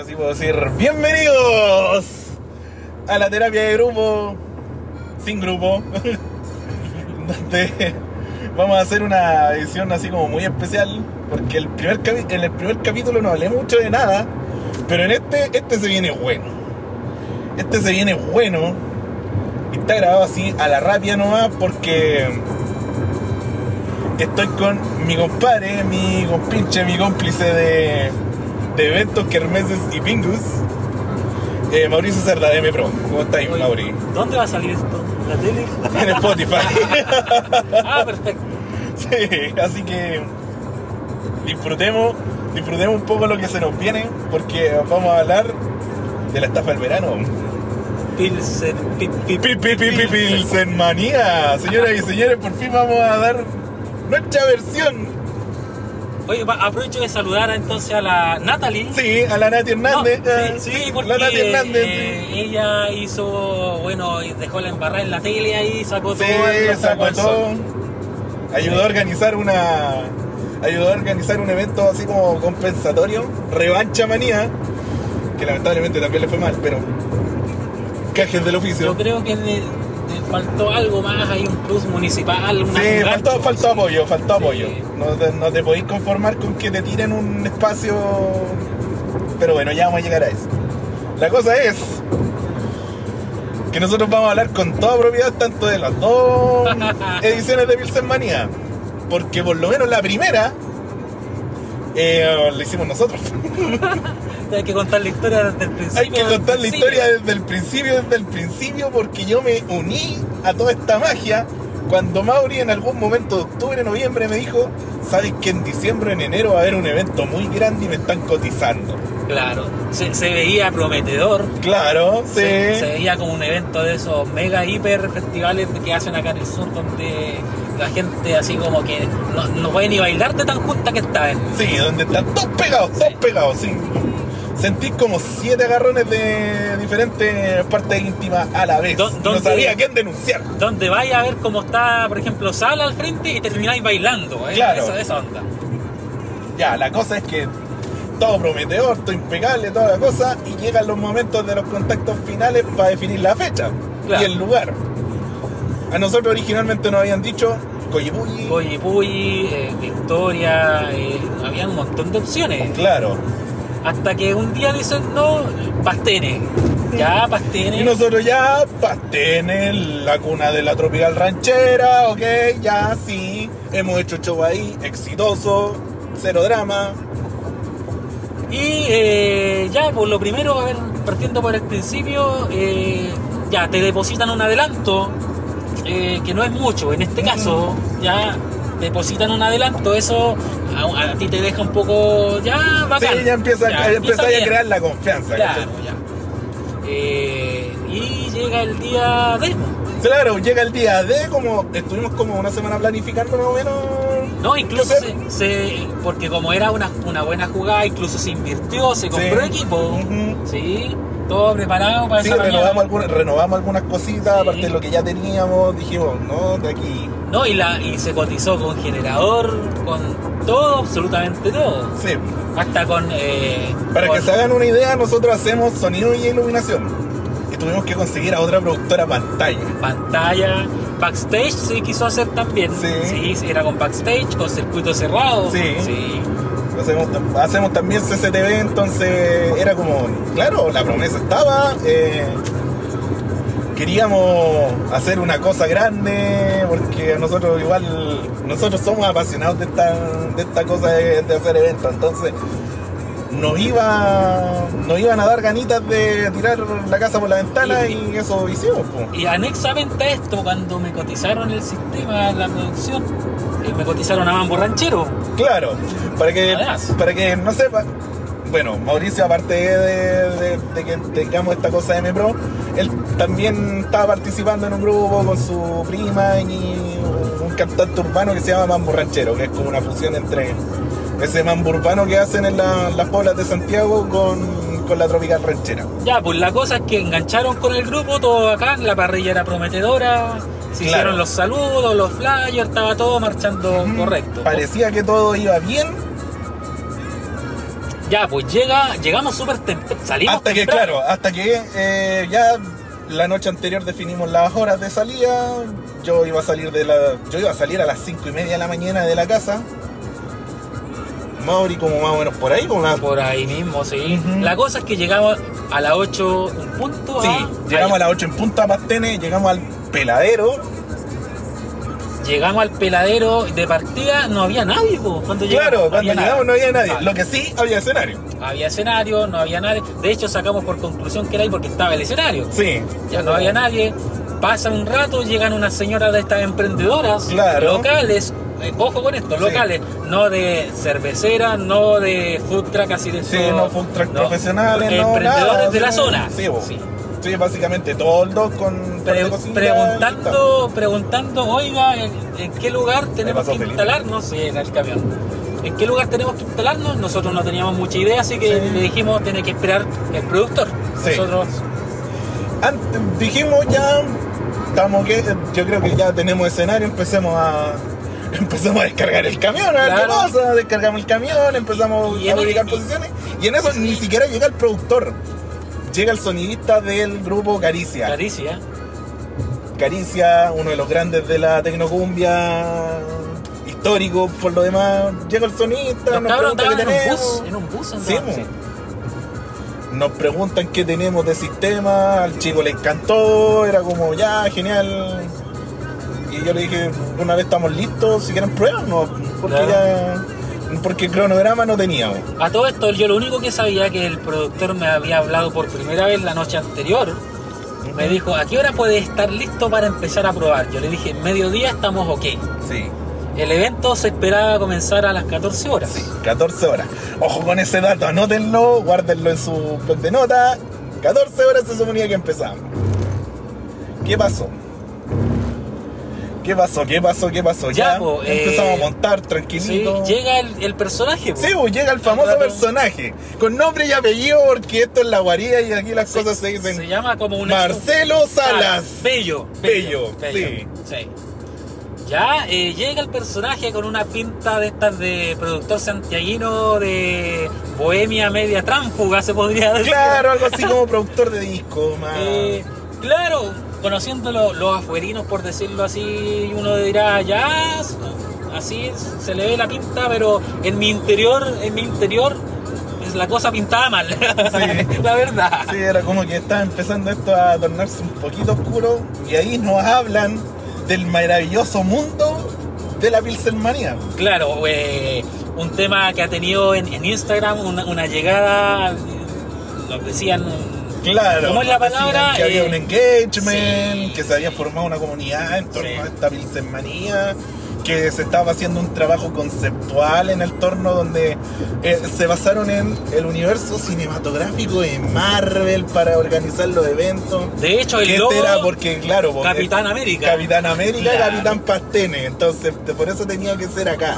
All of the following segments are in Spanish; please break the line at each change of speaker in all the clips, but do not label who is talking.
Así puedo decir, bienvenidos a la terapia de grupo, sin grupo, donde vamos a hacer una edición así como muy especial, porque el primer en el primer capítulo no hablé mucho de nada, pero en este, este se viene bueno. Este se viene bueno y está grabado así a la rápida nomás porque estoy con mi compadre, mi compinche, mi cómplice de, de eventos, kermeses y pingus, eh, Mauricio Cerda de M Pro. ¿Cómo estáis,
Oye,
Mauri?
¿Dónde va a salir esto? ¿La tele?
En Spotify.
ah, perfecto.
sí, así que disfrutemos, disfrutemos un poco lo que se nos viene, porque vamos a hablar de la estafa del verano.
Pilsen, pi, pi,
Pi, pi, pi, pi, Pilsen manía. Señoras y señores, por fin vamos a dar nuestra versión.
Oye, aprovecho de saludar entonces a la Natalie.
Sí, a la Nati
No,
Hernández.
sí,
eh,
sí, porque
la Nati Hernández.
eh, ella hizo, bueno, dejó la embarrada en la tele ahí, sacó
Sí,
todo.
sacó todo. Ayudó a organizar una. Ayudó a organizar un evento así como compensatorio, revancha manía, que lamentablemente también le fue mal, pero cajes del oficio.
Yo creo que le faltó algo más, hay un plus municipal, una-
Sí, faltó, faltó apoyo, faltó
Sí.
apoyo. No te, no te podéis conformar con que te tiren un espacio. Pero bueno, ya vamos a llegar a eso. La cosa es que nosotros vamos a hablar con toda propiedad tanto de las dos ediciones de Pilsen Manía. Porque por lo menos la primera eh, la hicimos nosotros.
Hay que contar la historia desde el principio.
Hay que contar la historia desde el principio, desde el principio, porque yo me uní a toda esta magia cuando Mauri en algún momento de octubre, noviembre me dijo, sabes que en diciembre, en enero va a haber un evento muy grande y me están cotizando.
Claro, se, se veía prometedor.
Claro, sí.
Se, se veía como un evento de esos mega hiper festivales que hacen acá en el sur donde la gente así como que no, no puede ni bailar de tan junta que está en
Sí, donde están todos pegados, todos pegados, sí. Sentí como siete agarrones de diferentes partes íntimas a la vez.
¿Dó-
No sabía a quién denunciar.
donde vaya a ver cómo está por ejemplo Sala al frente y termináis bailando ¿eh?
Claro.
esa, esa onda
Ya, la cosa es que todo prometedor, todo impecable, toda la cosa, y llegan los momentos de los contactos finales para definir la fecha
Claro.
y el lugar. A nosotros originalmente nos habían dicho Coyipulli.
Puyi, eh, Victoria eh, había un montón de opciones
Claro.
Hasta que un día dicen no Pastene ya
Y
Pastene
nosotros ya, Pastenes, la cuna de la tropical ranchera, ok, ya sí, hemos hecho show ahí, exitoso, cero drama.
Y eh, ya, por lo primero, a ver, partiendo por el principio, eh, ya te depositan un adelanto, eh, que no es mucho, en este caso, ya depositan un adelanto, eso a, a ti te deja un poco, ya, bacán.
Sí, ya empieza,
Ya,
empieza a crear la confianza.
Claro, ya. Eh, y llega el día de...
Claro, llega el día de como estuvimos como una semana planificando más o menos.
No, incluso
¿Qué
se, porque como era una, una buena jugada, incluso se invirtió, se compró
Sí.
equipo, sí, todo preparado para
Sí,
esa
renovamos algunas, renovamos algunas cositas,
Sí.
aparte de lo que ya teníamos, dijimos, no, de aquí.
No, y, la, y se cotizó con generador, con todo, absolutamente todo.
Sí.
Hasta con... eh,
Para
con
que se hagan una idea, nosotros hacemos sonido y iluminación. Y tuvimos que conseguir a otra productora pantalla.
pantalla, backstage se quiso hacer también.
Sí.
Sí, era con backstage, con circuito cerrado.
Sí.
sí.
Hacemos, hacemos también CCTV, entonces era como, claro, la promesa estaba. eh, queríamos hacer una cosa grande, porque nosotros igual, nosotros somos apasionados de esta, de esta cosa de, de hacer eventos, entonces nos iba nos iban a dar ganitas de tirar la casa por la ventana
Y-
y, eso hicimos. po.
Y anexamente a esto, cuando me cotizaron el sistema, la producción, eh, me cotizaron a Mambo Ranchero.
Claro, para que,
Además.
para que no sepa, bueno, Mauricio, aparte de, de- de que tengamos esta cosa de M-Pro, él también estaba participando en un grupo con su prima y un cantante urbano que se llama Mambo Ranchero, que es como una fusión entre ese mambo urbano que hacen en la- las poblas de Santiago con, con la tropical ranchera.
Ya, pues la cosa es que engancharon con el grupo, todo acá, la parrilla era prometedora, se
Claro.
hicieron los saludos, los flyers, estaba todo marchando correcto.
Parecía que todo iba bien.
Ya, pues llega, llegamos súper temprano. Salimos
Hasta que, claro, hasta que eh, ya la noche anterior definimos las horas de salida. Yo iba a salir de la. Yo iba a salir a las 5 y media de la mañana de la casa. Mauri como más o menos por ahí, como una-
Por ahí mismo, sí. La cosa es que llegamos a las 8 un punto.
Sí,
ah,
llegamos a las 8 en punta Pastene, llegamos al peladero.
Llegamos al peladero de partida, no había nadie, po, cuando llegamos.
Claro,
no
cuando
nada.
llegamos no había nadie. Lo que sí había escenario.
Había escenario, no había nadie. De hecho, sacamos por conclusión que era ahí porque estaba el escenario.
Sí.
Ya no había nadie. Pasa un rato, llegan unas señoras de estas emprendedoras
Claro.
locales. eh, ojo con esto,
Sí.
locales, no de cervecera, no de food truck así de
Sí, no food truck
no,
profesionales, no
emprendedores
nada,
de la
sí.
zona.
Sí. Sí, básicamente todos dos con
Pre- preguntando, preguntando, oiga, ¿en, en qué lugar tenemos que
Felipe.
instalarnos? Sí, en el camión. ¿En qué lugar tenemos que instalarnos? Nosotros no teníamos mucha idea, así que
Sí.
le dijimos, tiene que esperar el productor.
Sí.
Nosotros,
Antes, dijimos ya, estamos que, yo creo que ya tenemos escenario, empecemos a empezamos a descargar el camión, a ver qué
Claro.
pasa, descargamos el camión, empezamos a ubicar posiciones, y en eso ni siquiera llega el productor, llega el sonidista del grupo Caricia.
Caricia.
Caricia, uno de los grandes de la tecnocumbia histórico por lo demás, llega el sonidista, nos pregunta qué
en un
tenemos.
bus, en un bus
Sí, mo.
sí.
Nos preguntan qué tenemos de sistema, al chico le encantó, era como ya, genial. Y yo le dije, una vez estamos listos, si quieren pruébanos, porque
Claro.
ya. Porque el cronograma no teníamos.
A todo esto, yo lo único que sabía que el productor me había hablado por primera vez la noche anterior. Me dijo, ¿a qué hora puede estar listo para empezar a probar? Yo le dije, mediodía estamos ok.
Sí,
El evento se esperaba comenzar a las 14 horas.
sí, 14 horas. Ojo con ese dato, anótenlo, guárdenlo en su blog de nota. 14 horas se suponía que empezamos. ¿Qué pasó? ¿Qué pasó? ¿Qué pasó? ¿Qué pasó?
Ya,
Ya,
po, eh,
empezamos a montar
Sí,
tranquilito.
llega el, el personaje. po.
Sí, llega el famoso personaje, con nombre y apellido, porque esto es la guarida y aquí las cosas se dicen.
Se llama como un
Marcelo Salas.
Bello.
Bello, sí.
sí. Ya eh, llega el personaje con una pinta de estas de productor santiaguino de Bohemia media tránfuga, se podría decir.
Claro, algo así como productor de disco, más.
Eh, claro, conociendo lo- los afuerinos, por decirlo así, uno dirá, ya, así se le ve la pinta, pero en mi interior, en mi interior, es la cosa pintada mal. la verdad.
Sí, era como que estaba empezando esto a tornarse un poquito oscuro y ahí nos hablan del maravilloso mundo de la Pilsenmanía.
Claro, eh, un tema que ha tenido en, en Instagram una, una llegada, nos decían,
Claro.
¿Cómo es la palabra?
Que había
Eh,
un engagement,
sí.
que se había formado una comunidad en torno
Sí.
a esta Pilsenmanía, que se estaba haciendo un trabajo conceptual en el torno donde eh, se basaron en el universo cinematográfico de Marvel para organizar los eventos.
de hecho, el logo,
este era porque, claro, porque-
Capitán América.
Capitán América
Claro.
Capitán Pastene. Entonces, por eso tenía que ser acá.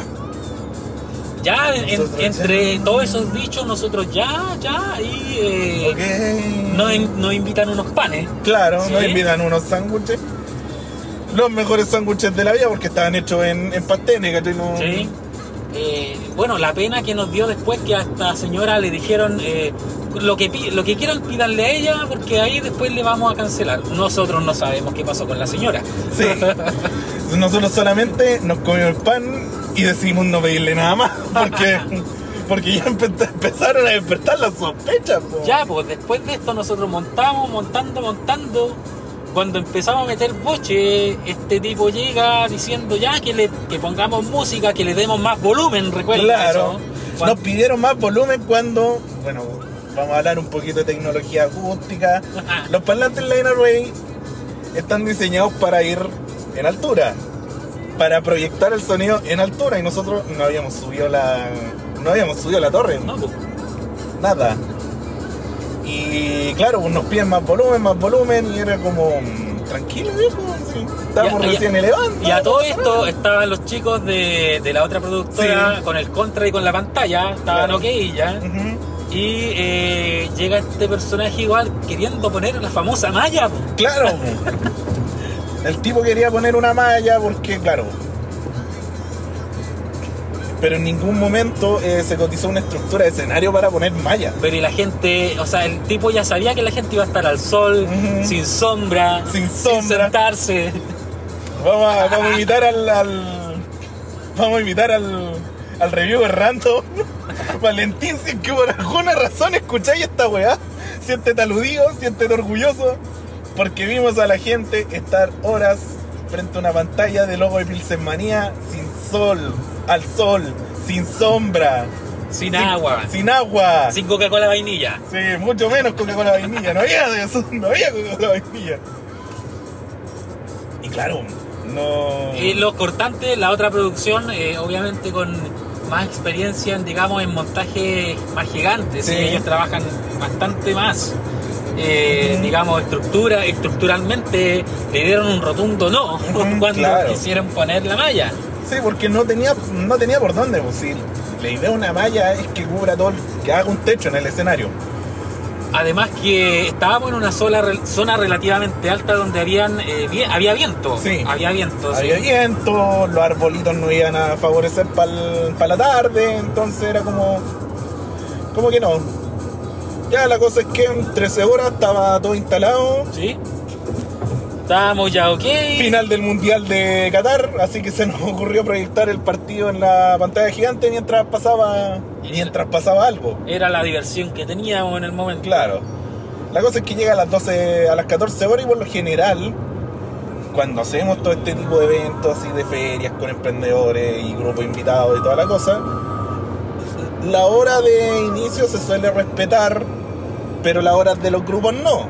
Ya en- entre
ya.
todos esos dichos, nosotros ya, ya, y eh,
Ok.
nos, nos invitan unos panes.
Claro,
Sí.
nos invitan unos sándwiches. Los mejores sándwiches de la vida porque estaban hechos en, en. No-
Sí. Eh, bueno, la pena que nos dio después que a esta señora le dijeron eh, lo que lo que quieran pídanle a ella porque ahí después le vamos a cancelar. Nosotros no sabemos qué pasó con la señora.
Sí. Nosotros solamente nos comimos el pan y decidimos no pedirle nada más. Porque, porque ya empe- empezaron a despertar las sospechas. po.
Ya, pues después de esto nosotros montamos, montando, montando. Cuando empezamos a meter boche, este tipo llega diciendo ya que le que pongamos música, que le demos más volumen, recuerda
Claro.
eso.
Nos pidieron más volumen cuando, bueno, vamos a hablar un poquito de tecnología acústica. Los parlantes Line Array están diseñados para ir en altura, para proyectar el sonido en altura y nosotros no habíamos subido la no habíamos subido la torre,
No, pues,
nada. Y claro, pues nos piden más volumen, más volumen y era como mm, tranquilo, viejo, estábamos recién elevando.
Y a todo esto estaban los chicos de, de la otra productora
Sí.
con el contra y con la pantalla, estaban
Claro.
ok ya. Y eh, llega este personaje igual queriendo poner la famosa malla.
Claro. El tipo quería poner una malla porque, claro, pero en ningún momento eh, se cotizó una estructura de escenario para poner malla.
Pero y la gente, o sea, el tipo ya sabía que la gente iba a estar al sol, sin sombra,
Sin sombra.
sentarse.
Vamos a, vamos a invitar al, al- Vamos a invitar al. al review random. Valentín, si es que por alguna razón escucháis esta weá, siéntete aludido, siéntete orgulloso, porque vimos a la gente estar horas frente a una pantalla de logo de Pilsenmanía sin sol, al sol, sin sombra,
Sin agua,
sin agua.
sin Coca-Cola vainilla.
Sí, mucho menos Coca-Cola vainilla. No había de eso, no había Coca-Cola vainilla. Y claro, no.
Y los cortantes, la otra producción, eh, obviamente con más experiencia, en, digamos, en montajes más gigantes.
Sí.
y ellos trabajan bastante más. Eh, digamos, estructura, estructuralmente le dieron un rotundo no cuando
claro.
quisieron poner la malla.
Sí, porque no tenía, no tenía por dónde. Pues, si la idea de una malla es que cubra todo, que haga un techo en el escenario.
Además que estábamos en una sola re- zona relativamente alta donde habían eh, vi- había viento.
Sí.
Había viento. sí.
Había viento, los arbolitos no iban a favorecer para la tarde, entonces era como. como que no. Ya la cosa es que en 13 horas estaba todo instalado.
Sí. Estábamos ya ok.
Final del Mundial de Qatar, así que se nos ocurrió proyectar el partido en la pantalla gigante mientras pasaba mientras pasaba algo.
Era la diversión que teníamos en el momento.
Claro. La cosa es que llega a las 12, a las 14 horas y por lo general, cuando hacemos todo este tipo de eventos así de ferias con emprendedores y grupos invitados y toda la cosa, la hora de inicio se suele respetar, pero las horas de los grupos no.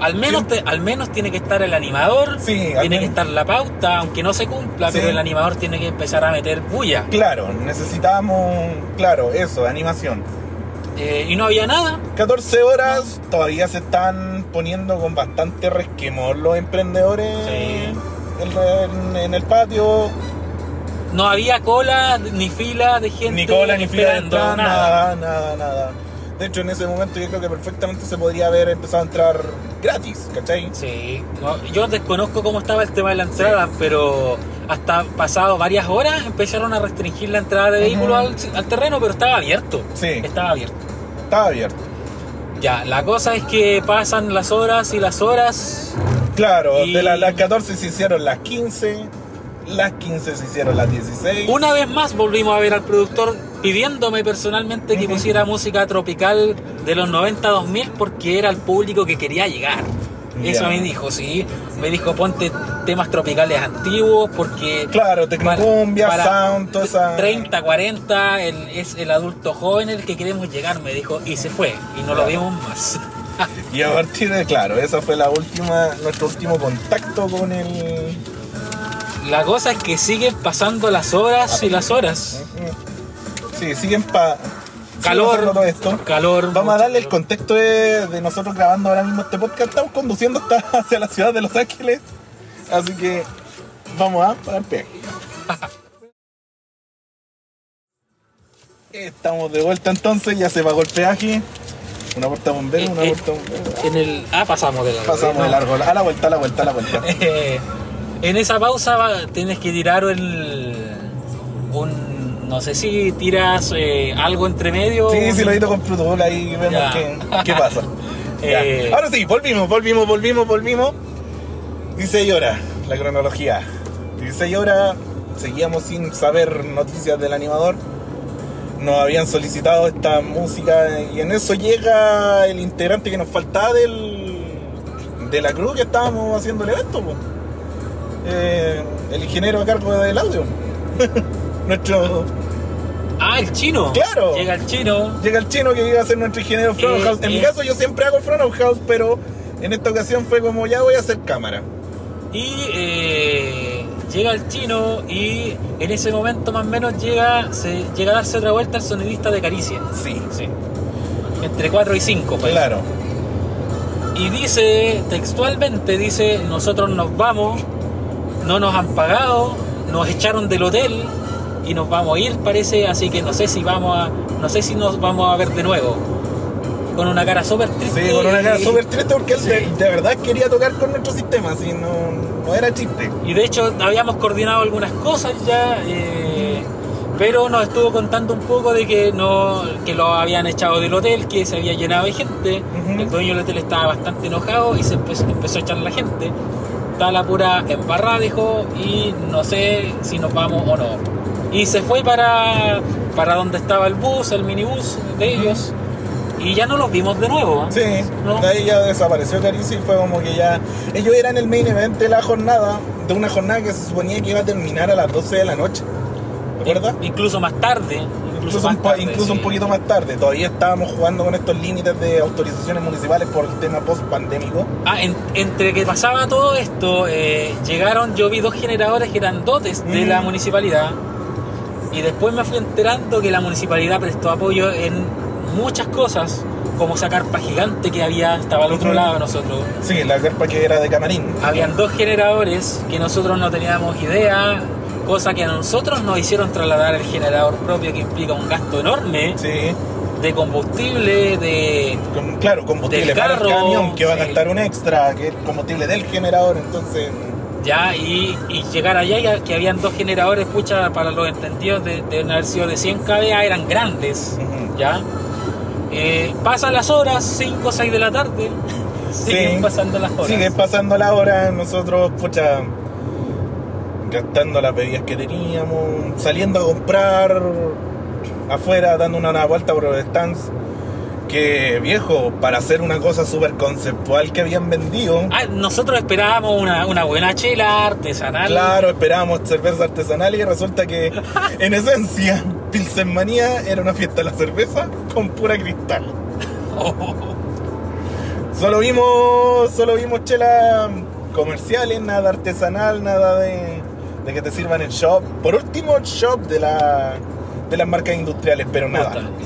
Al menos, te- al menos tiene que estar el animador,
Sí,
tiene que estar la pauta, aunque no se cumpla,
Sí.
pero el animador tiene que empezar a meter bulla.
Claro, necesitamos, claro, eso, animación.
Eh, y no había nada.
14 horas, todavía se están poniendo con bastante resquemor los emprendedores
Sí.
en, el patio.
No había cola ni fila de gente
Ni cola ni fila de entrada,
nada.
nada, nada, nada. De hecho, en ese momento yo creo que perfectamente se podría haber empezado a entrar gratis, ¿cachai?
Sí, no, yo desconozco cómo estaba el tema de la entrada, pero hasta pasado varias horas empezaron a restringir la entrada de vehículos al, al terreno, pero estaba abierto.
Sí.
Estaba abierto.
Estaba abierto.
Ya, la cosa es que pasan las horas y las horas.
Claro,
Y-
de la- las 14 se hicieron las 15, las 15 se hicieron las 16.
Una vez más volvimos a ver al productor pidiéndome personalmente que pusiera música tropical de los 90-2000 porque era el público que quería llegar. Eso
Ya.
me dijo, sí. Me dijo, ponte temas tropicales antiguos porque...
Claro, tecnocumbia,
para-
sound, toda esa...
30, 40, el- es el adulto joven el que queremos llegar, me dijo, y se fue, y no lo vimos más.
Y a partir de, claro, esa fue la última, nuestro último contacto con el...
La cosa es que siguen pasando las horas y las horas.
Sí, siguen pa...
Calor,
todo esto.
calor.
Vamos a darle el contexto de, de nosotros grabando ahora mismo este podcast. Estamos conduciendo hasta hacia la ciudad de Los Ángeles. Así que vamos a pagar peaje. Estamos de vuelta entonces, ya se pagó el peaje. Una puerta bombero, una
Eh, eh,
puerta bombero.
En el, ah, pasamos de largo.
Pasamos de largo, a la vuelta, a la vuelta, a la vuelta.
En esa pausa va- tienes que tirar el, un, no sé si tiras eh, algo entre medio.
Sí,
un-
sí, lo edito con Bowl, ahí vemos qué, qué pasa.
Eh.
Ahora sí, volvimos, volvimos, volvimos, volvimos. 16 horas, la cronología. 16 horas, seguíamos sin saber noticias del animador. Nos habían solicitado esta música y en eso llega el integrante que nos faltaba del, de la cruz que estábamos haciendo el evento. Eh, el ingeniero a cargo del audio. Nuestro
Ah, el chino.
Claro.
Llega el chino.
Llega el chino que iba a ser nuestro ingeniero front
Eh,
house. En mi
eh.
caso yo siempre hago el front of house, pero en esta ocasión fue como ya voy a hacer cámara.
Y llega el chino y en ese momento más o menos llega, se, llega a darse otra vuelta el sonidista de Caricia.
Sí,
Sí. Entre 4 y 5.
claro.
Y dice, textualmente, dice, nosotros nos vamos, no nos han pagado, nos echaron del hotel y nos vamos a ir, parece, así que no sé si vamos a, no sé si nos vamos a ver de nuevo. Con una cara súper triste.
Sí, con una cara súper triste porque él
Sí.
de, de verdad quería tocar con nuestro sistema, así no, no era chiste.
Y de hecho habíamos coordinado algunas cosas ya. eh, Pero nos estuvo contando un poco de que no que lo habían echado del hotel, que se había llenado de gente. El dueño del hotel estaba bastante enojado y se empezó, empezó a echar la gente. Está la pura embarrada, dijo, y no sé si nos vamos o no. Y se fue para, para donde estaba el bus, el minibús de ellos, y ya no los vimos de nuevo. ¿eh?
Sí,
¿No?
de ahí ya desapareció Carisi y fue como que ya. Ellos eran el main event de la jornada, de una jornada que se suponía que iba a terminar a las 12 de la noche. ¿Recuerdas?
In- Incluso más tarde.
Incluso, un,
tarde,
incluso un
sí.
poquito más tarde. Todavía estábamos jugando con estos límites de autorizaciones municipales por el tema post-pandémico.
Ah, en- entre que pasaba todo esto, eh, llegaron, yo vi dos generadores grandotes de
Mm.
la municipalidad y después me fui enterando que la municipalidad prestó apoyo en muchas cosas, como esa carpa gigante que había, estaba al otro lado de nosotros.
Sí, la carpa que era de camarín.
Habían dos generadores que nosotros no teníamos idea, cosa que a nosotros nos hicieron trasladar el generador propio que implica un gasto enorme
Sí,
de combustible, de...
con- claro, combustible
Del
para el
carro,
camión que va a gastar un extra, que es combustible del generador, entonces.
Ya, y, y llegar allá, ya que habían dos generadores, pucha, para los entendidos, de, de haber sido de 100 kVA, eran grandes, ya. Eh, pasan las horas, 5 o 6 de la tarde, siguen
Sí.
pasando las horas.
Sigue pasando la hora, nosotros, pucha, gastando las bebidas que teníamos, saliendo a comprar afuera, dando una, una vuelta por los stands. Que viejo, para hacer una cosa súper conceptual que habían vendido.
Ah, nosotros esperábamos una, una buena chela artesanal.
Claro, esperábamos cerveza artesanal y resulta que, en esencia, Pilsenmanía era una fiesta de la cerveza con pura cristal. Solo vimos, solo vimos chela comerciales, nada artesanal, nada de, de que te sirvan en shop. Por último, shop de, la, de las marcas industriales, pero nada.
Justamente.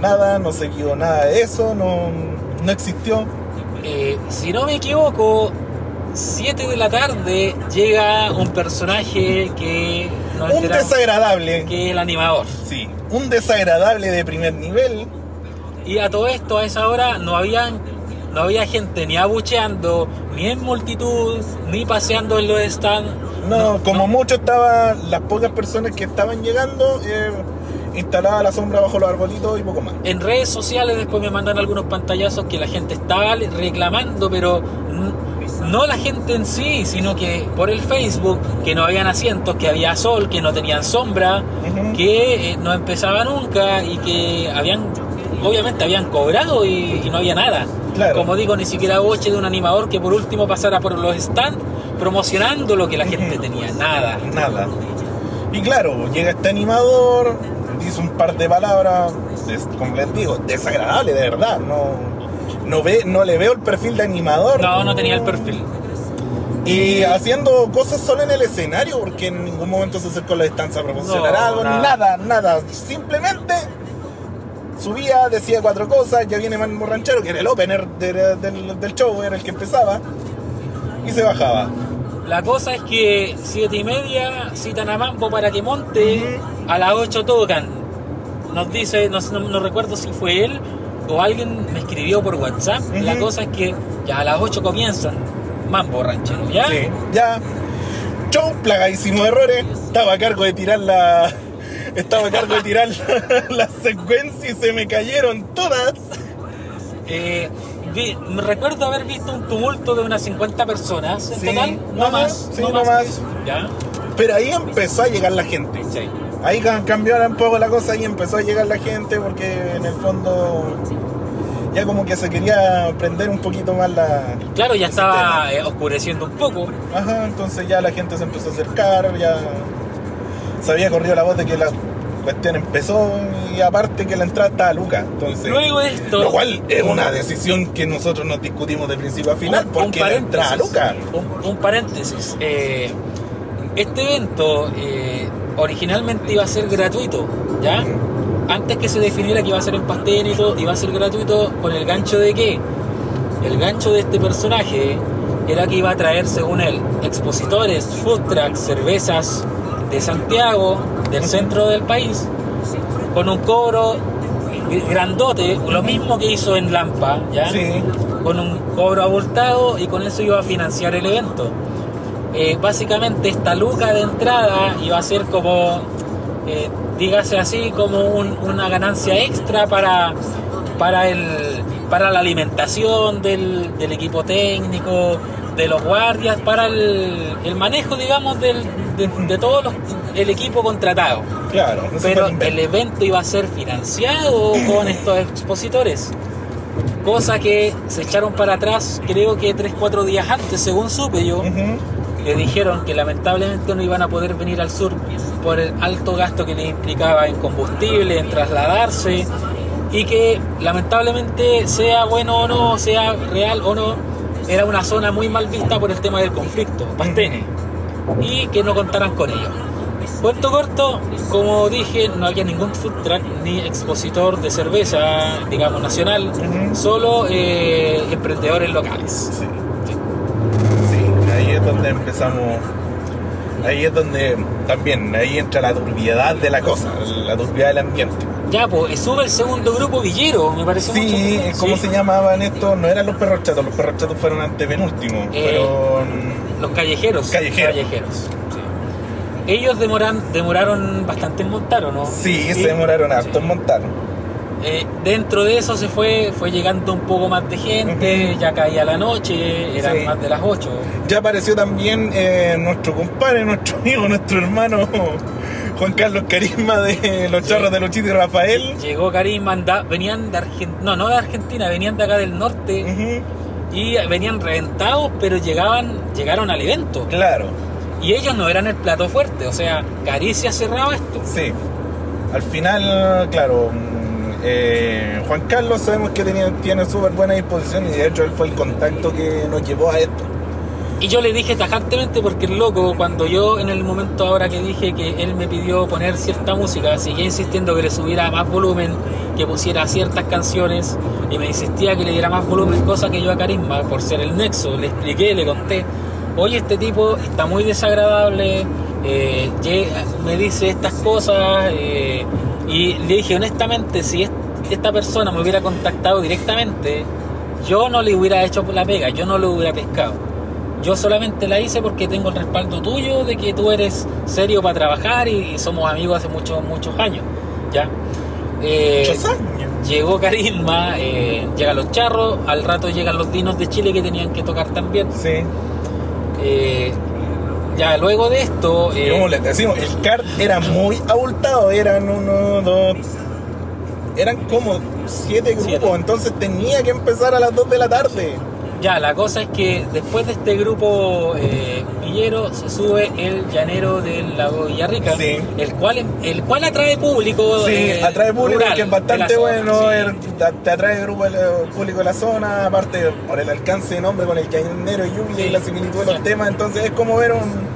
Nada, no se vio nada de eso, no, no existió.
Eh, si no me equivoco, 7 de la tarde llega un personaje que nos
Un desagradable,
que el animador.
sí, un desagradable de primer nivel.
Y a todo esto, a esa hora, no había, no había gente ni abucheando, ni en multitud, ni paseando en los stands.
No, como mucho estaban las pocas personas que estaban llegando eh, instalada la sombra bajo los arbolitos y poco más.
En redes sociales después me mandan algunos pantallazos que la gente estaba reclamando, pero no la gente en sí, sino que por el Facebook, que no habían asientos, que había sol, que no tenían sombra, que eh, no empezaba nunca y que habían, obviamente habían cobrado y, y no había nada.
Claro.
Como digo, ni siquiera boche de un animador que por último pasara por los stands promocionando lo que la gente tenía. Nada.
Nada. Y claro, llega este animador, dice un par de palabras, es, como les digo, desagradable de verdad. No, no, ve, no le veo el perfil de animador.
No, no tenía el perfil.
Y haciendo cosas solo en el escenario, porque en ningún momento se acercó a la distancia a promocionar
No,
algo,
nada.
nada, nada. Simplemente subía, decía cuatro cosas, ya viene Manmo Ranchero, que era el opener de- del, del show, era el que empezaba, y se bajaba.
La cosa es que siete y media citan a Mambo para que monte, a las 8 tocan. Nos dice, no, no- no recuerdo si fue él o alguien me escribió por WhatsApp. La cosa es que ya a las 8 comienzan Mambo Ranchero, ¿ya?
Sí, ya. Show, plagadísimo de errores. Estaba a cargo de tirar la. Estaba a cargo de tirar la, la secuencia y se me cayeron todas.
Eh, vi- recuerdo haber visto un tumulto de unas 50 personas en
Sí,
total, no más.
sí,
no
no
más.
Pero ahí empezó a llegar la gente.
Sí.
Ahí ca- cambió un poco la cosa y empezó a llegar la gente porque en el fondo ya como que se quería prender un poquito más la...
Claro, ya estaba eh, oscureciendo un poco.
Ajá, entonces ya la gente se empezó a acercar, ya se había corrido la voz de que la cuestión empezó y aparte que la entrada estaba a Luca. Entonces,
Luego de esto.
lo cual es una decisión que nosotros nos discutimos de principio a final, porque la entrada a Luca.
Un, un paréntesis. eh, este evento eh, originalmente iba a ser gratuito, ¿ya? Antes que se definiera que iba a ser en pastel y todo, iba a ser gratuito con el gancho de qué? El gancho de este personaje era que iba a traer, según él, expositores, food trucks, cervezas de Santiago, del centro del país, con un cobro grandote, lo mismo que hizo en Lampa, ¿ya?
Sí.
Con un cobro abultado y con eso iba a financiar el evento. Eh, básicamente esta luca de entrada iba a ser como eh, dígase así, como un- una ganancia extra para, para, el, para la alimentación del, del equipo técnico, de los guardias, para el, el manejo, digamos, del, de, de todo los- el equipo contratado.
Claro, no
Pero el evento iba a ser financiado con estos expositores. Cosa que se echaron para atrás, creo que 3-4 días antes, según supe yo,
Ujú.
le dijeron que lamentablemente no iban a poder venir al sur por el alto gasto que les implicaba en combustible, en trasladarse, y que lamentablemente, sea bueno o no, sea real o no, era una zona muy mal vista por el tema del conflicto, Pastene, y que no contaran con ellos. Cuento corto, como dije, no había ningún food truck ni expositor de cerveza, digamos, nacional, solo eh, emprendedores locales.
Sí. Sí, ahí es donde empezamos. Ahí es donde también, ahí entra la turbiedad de la cosa, la turbiedad del ambiente.
Ya, pues sube el segundo grupo villero, me parece
Sí,
mucho.
¿cómo
Sí.
se llamaban estos? No eran los perros chatos, los perros chatos fueron antepenúltimos.
Eh,
fueron.
Los callejeros.
Callejeros.
sí. Ellos demoran, demoraron bastante en montar, ¿o no?
Sí, se demoraron harto en montar.
Eh, dentro de eso se fue, fue llegando un poco más de gente, ya caía la noche, eran
Sí.
más de las 8.
Ya apareció también eh, nuestro compadre, nuestro amigo, nuestro hermano Juan Carlos Carisma de los
Sí.
charros de Luchito y Rafael.
Llegó Karim, anda- venían de Argentina, no, no de Argentina, venían de acá del norte y venían reventados, pero llegaban, llegaron al evento.
Claro,
Y ellos no eran el plato fuerte, o sea, Caricia cerraba esto.
sí. Al final, claro, eh, Juan Carlos sabemos que tiene súper buena disposición y de hecho él fue el contacto que nos llevó a esto.
Y yo le dije tajantemente porque el loco, cuando yo en el momento ahora que dije que él me pidió poner cierta música, seguía insistiendo que le subiera más volumen, que pusiera ciertas canciones, y me insistía que le diera más volumen, cosa que yo a Carisma, por ser el nexo, le expliqué, le conté, oye, este tipo está muy desagradable, eh, me dice estas cosas, eh, y le dije honestamente, si es- esta persona me hubiera contactado directamente, yo no le hubiera hecho la pega, yo no lo hubiera pescado. Yo solamente la hice porque tengo el respaldo tuyo de que tú eres serio para trabajar y, y somos amigos hace muchos muchos años. ¿Ya? Eh,
Muchos años.
llegó Carisma, eh, llegan los charros, al rato llegan los dinos de Chile que tenían que tocar también.
Sí.
Eh, ya luego de esto, eh,
como les decimos, el kart era muy abultado, eran uno, dos, eran como siete grupos,
Siete.
entonces tenía que empezar a las 2 de la tarde.
ya la cosa es que después de este grupo eh, se sube el llanero del lago Villarrica,
Sí.
el cual el cual atrae público.
Sí,
eh,
atrae público
rural
que es bastante
zona,
bueno,
sí.
te- atrae grupo el público de la zona, aparte por el alcance de nombre con el llanero
Sí.
y la similitud de los temas, entonces es como ver un...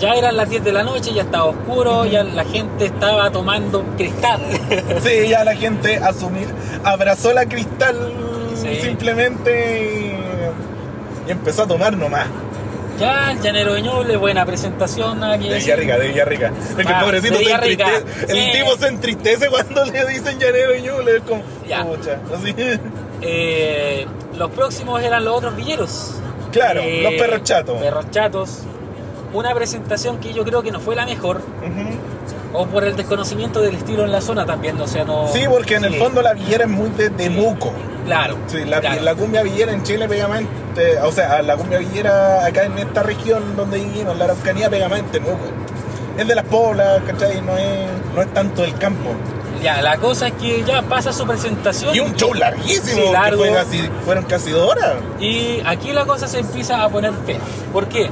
Ya eran las 10 de la noche, ya estaba oscuro, ya la gente estaba tomando cristal.
Sí, ya la gente asumir, abrazó la cristal simplemente y empezó a tomar nomás.
Ya el llanero de Ñuble, buena presentación. nada que
De. Villarrica, de Villarrica. Es que
Ah,
el pobrecito
de
se entristece. El
Sí.
tipo se entristece cuando le dicen llanero y ñule. Es como,
Ya.
pucha, así.
Eh, los próximos eran los otros villeros.
Claro,
Eh,
los perros chatos.
Perros chatos. Una presentación que yo creo que no fue la mejor, o por el desconocimiento del estilo en la zona también, o sea, no...
Sí, porque en el fondo la villera es muy de, de
Sí.
muco.
Claro,
Sí, la,
claro.
la cumbia villera en Chile pega o sea, la cumbia villera acá en esta región donde vivimos, la Araucanía pega más. Es de las poblas, ¿cachai? No es, no es tanto del campo.
Ya, la cosa es que ya pasa su presentación.
Y un show larguísimo,
Sí,
que fue casi, fueron casi dos horas.
Y aquí la cosa se empieza a poner fea. ¿Por qué?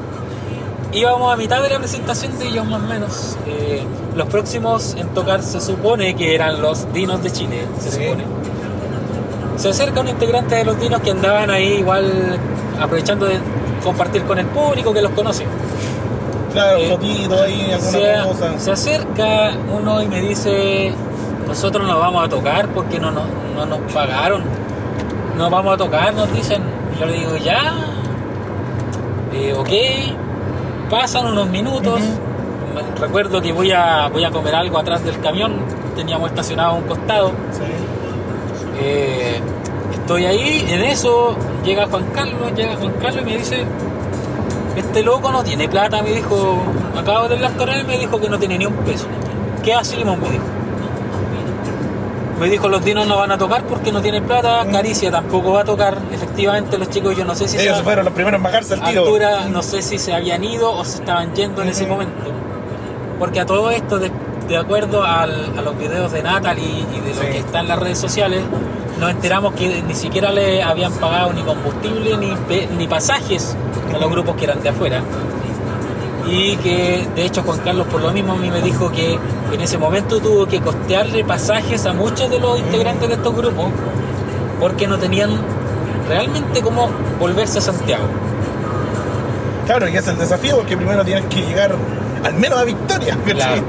Íbamos a mitad de la presentación de ellos más o menos. Eh, los próximos en tocar se supone que eran los Dinos de Chile, se
Sí.
supone. Se acerca un integrante de los Dinos que andaban ahí igual aprovechando de compartir con el público que los conoce.
Claro,
Eh,
fotitos ahí, alguna
se,
cosa.
se acerca uno y me dice, nosotros no vamos a tocar porque no, no, no nos pagaron. No vamos a tocar, nos dicen. Y yo le digo, ya. Eh, ok. Pasan unos minutos. Recuerdo que voy a, voy a comer algo atrás del camión. Teníamos estacionado a un costado.
Sí.
Eh, estoy ahí, en eso llega Juan Carlos, llega Juan Carlos y me dice, este loco no tiene plata, me dijo, acabo de hablar con él, me dijo que no tiene ni un peso, ¿qué hacemos? Me dijo. Me dijo, los dinos no van a tocar porque no tienen plata, Caricia tampoco va a tocar. Efectivamente, los chicos, yo no sé si
Ellos
se-
fueron los primeros en bajarse al tiro.
altura, no sé si se habían ido o se estaban yendo en ese momento. Porque a todo esto, de, acuerdo al- a los videos de Natalie y de lo
Sí.
que está en las redes sociales, nos enteramos que ni siquiera le habían pagado ni combustible ni, ni pasajes a los grupos que eran de afuera. Y que de hecho Juan Carlos por lo mismo a mí me dijo que en ese momento tuvo que costearle pasajes a muchos de los integrantes de estos grupos porque no tenían realmente cómo volverse a Santiago.
Claro, y es el desafío porque primero tienes que llegar al menos a victoria.
Claro.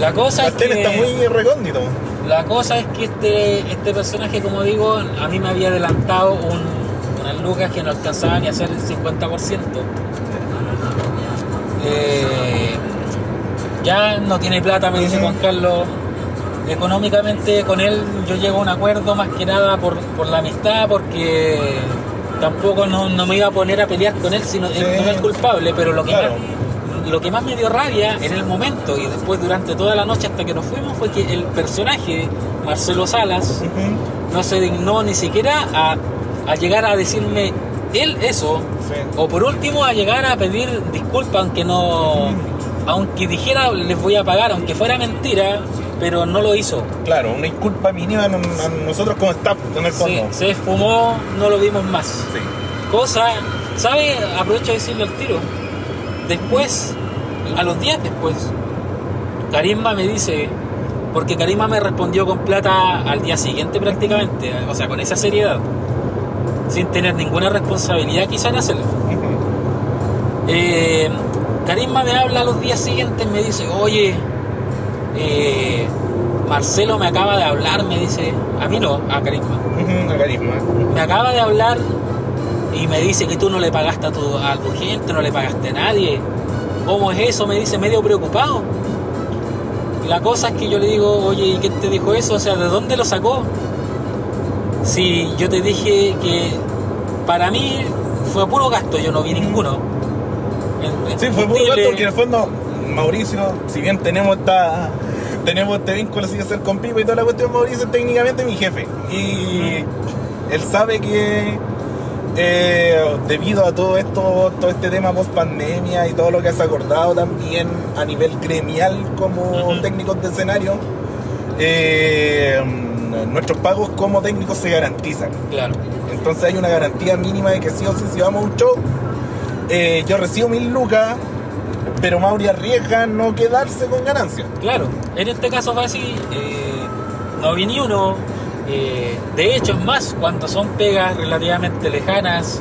La cosa es que,
está muy recóndito.
la cosa es que este, este personaje, como digo, a mí me había adelantado un- unas lucas que no alcanzaban ni a hacer el 50%. Eh, ya no tiene plata, me dice. Juan Carlos. Económicamente con él yo llego a un acuerdo más que nada por, por la amistad, porque tampoco no, no me iba a poner a pelear con él, sino él
Sí.
no es culpable, pero lo que,
Claro.
más, lo que más me dio rabia en el momento y después durante toda la noche hasta que nos fuimos fue que el personaje, Marcelo Salas, no se dignó ni siquiera a, a llegar a decirme él eso,
Sí.
o por último a llegar a pedir disculpas aunque no aunque dijera les voy a pagar aunque fuera mentira pero no lo hizo
Claro, una disculpa mínima a nosotros como staff en el fondo.
se, se esfumó no lo vimos más
Sí.
cosa sabe aprovecho de decirle al tiro después a los días después Karimba me dice porque Karimba me respondió con plata al día siguiente prácticamente o sea con esa seriedad sin tener ninguna responsabilidad quizá en hacerlo
Ujú.
Eh, me habla los días siguientes, me dice, oye, eh, Marcelo me acaba de hablar, me dice, a mí no, a
Ujú, a carisma.
me acaba de hablar y me dice que tú no le pagaste a tu, a tu gente, no le pagaste a nadie. ¿Cómo es eso? Me dice, medio preocupado. La cosa es que yo le digo, oye, ¿y qué te dijo eso? O sea, ¿de dónde lo sacó? Si yo te dije que para mí fue puro gasto, yo no vi ninguno.
Sí, fue puro gasto porque en el fondo, Mauricio, si bien tenemos esta tenemos este vínculo así de ser con Pipo y toda la cuestión, Mauricio es técnicamente mi jefe. Y él sabe que eh, debido a todo esto, todo este tema post pandemia y todo lo que has acordado también a nivel gremial como técnicos de escenario, eh, nuestros pagos como técnicos se garantizan.
Claro.
Entonces hay una garantía mínima de que sí o sí, si vamos a un show, eh, yo recibo mil lucas, pero Mauri arriesga no quedarse con ganancias.
Claro, en este caso fue así, no vi ni uno. Eh, de hecho, es más, cuando son pegas relativamente lejanas,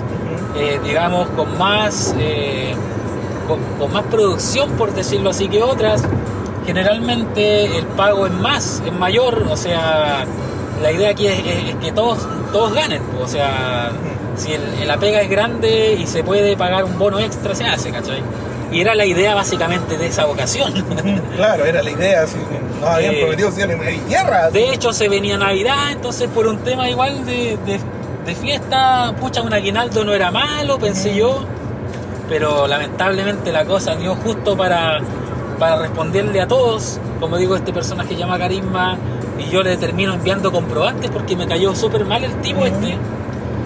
eh, digamos, con más, eh, con, con más producción, por decirlo así, que otras, generalmente el pago es más, es mayor, o sea, la idea aquí es, es- es que todos, todos ganen, o sea, si el- la pega es grande y se puede pagar un bono extra, se hace, ¿cachai? Y era la idea básicamente de esa ocasión.
Claro, era la idea, así, nos habían
Eh,
prometido si una guerra.
De hecho, se venía Navidad, entonces por un tema igual de, de- de fiesta, pucha, un aguinaldo no era malo, pensé yo. Pero lamentablemente la cosa dio justo para, para responderle a todos. Como digo, este personaje llama Carisma y yo le termino enviando comprobantes porque me cayó súper mal el tipo
Ujú.
este.